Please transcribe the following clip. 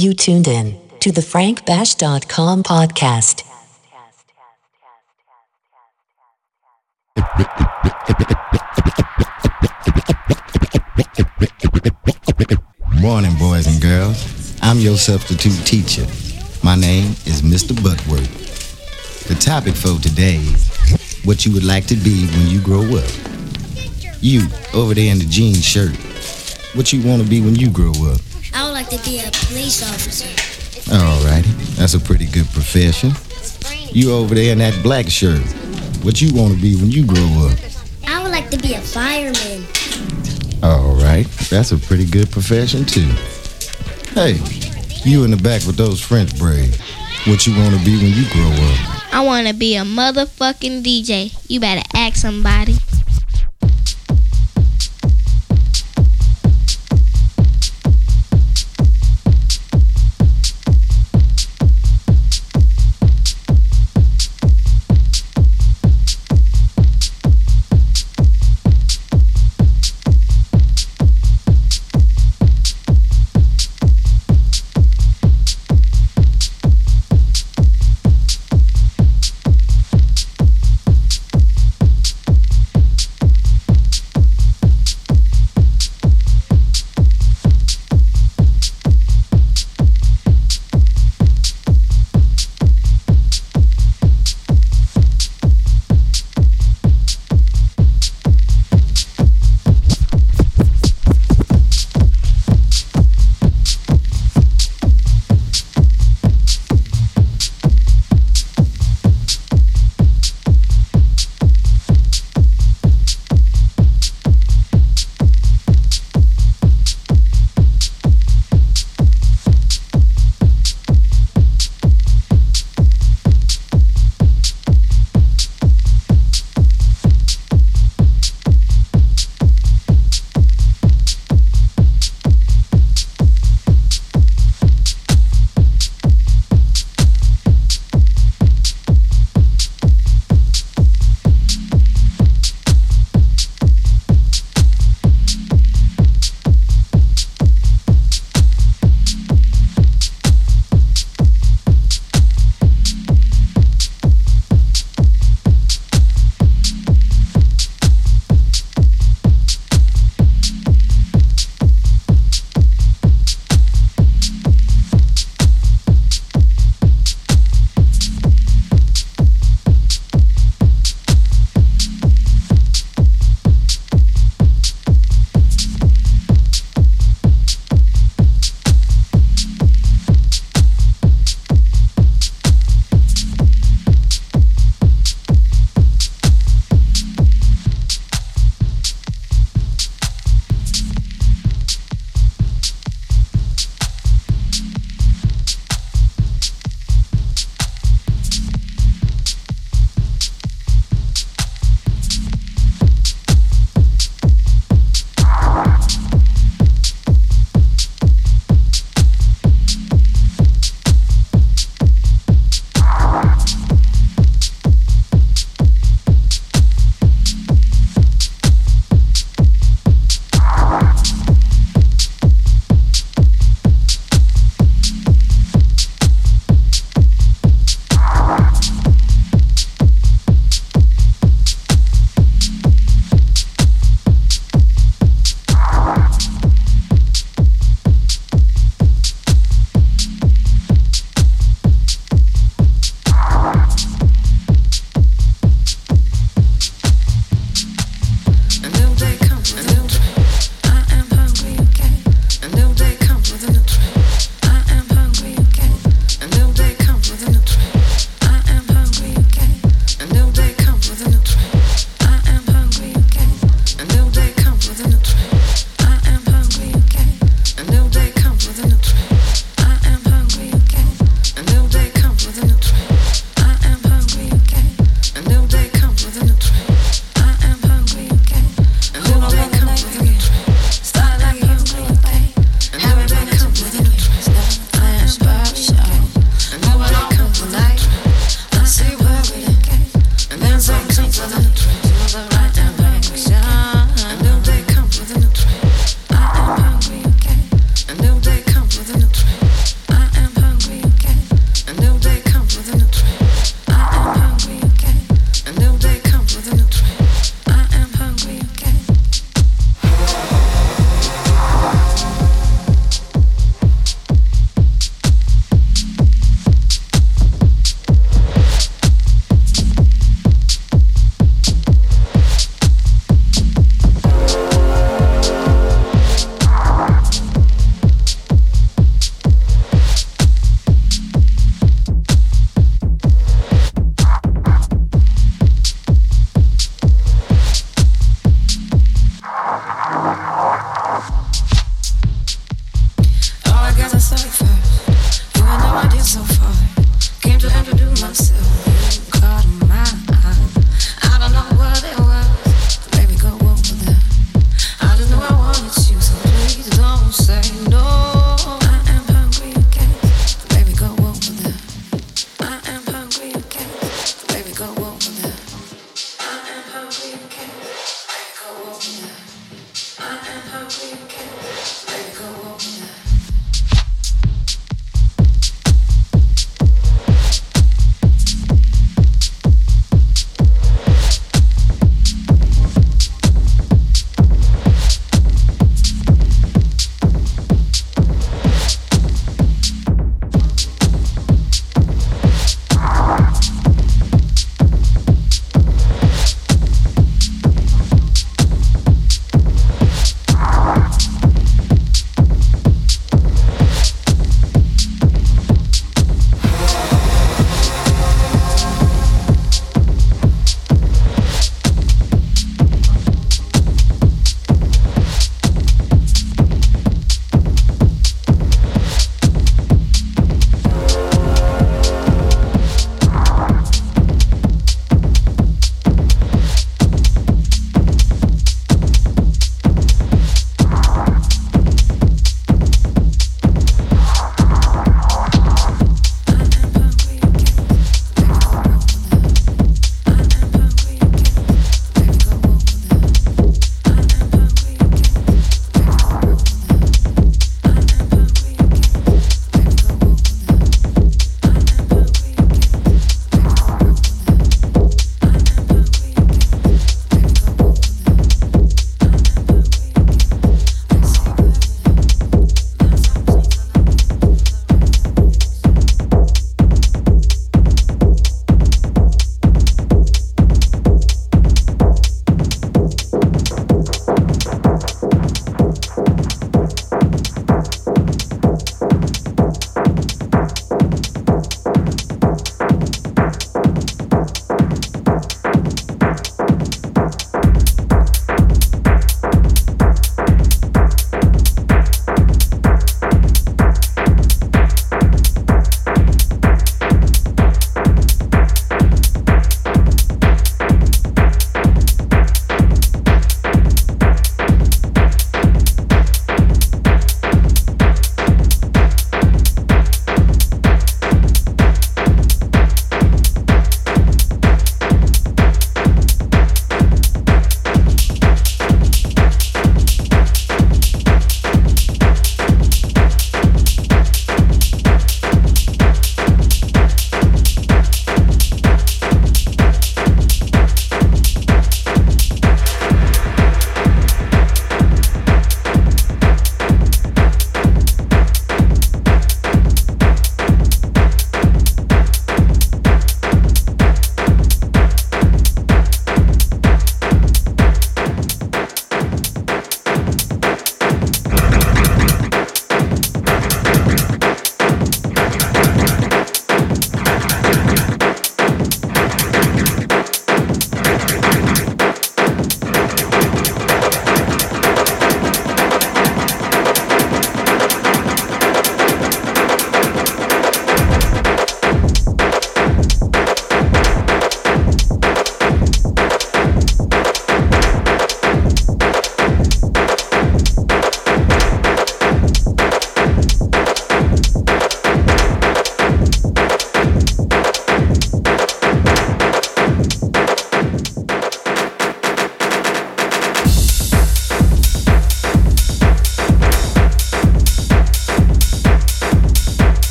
You tuned in to the frankbash.com podcast. Morning, boys and girls. I'm your substitute teacher. My name is Mr. Butworth. The topic for today is what you would like to be when you grow up. You, over there in the jean shirt, what you want to be when you grow up? I would like to be a police officer. Alrighty, that's a pretty good profession. You over there in that black shirt, what you want to be when you grow up? I would like to be a fireman. Alright, that's a pretty good profession too. Hey, you in the back with those French braids, what you want to be when you grow up? I want to be a motherfucking DJ. You better ask somebody.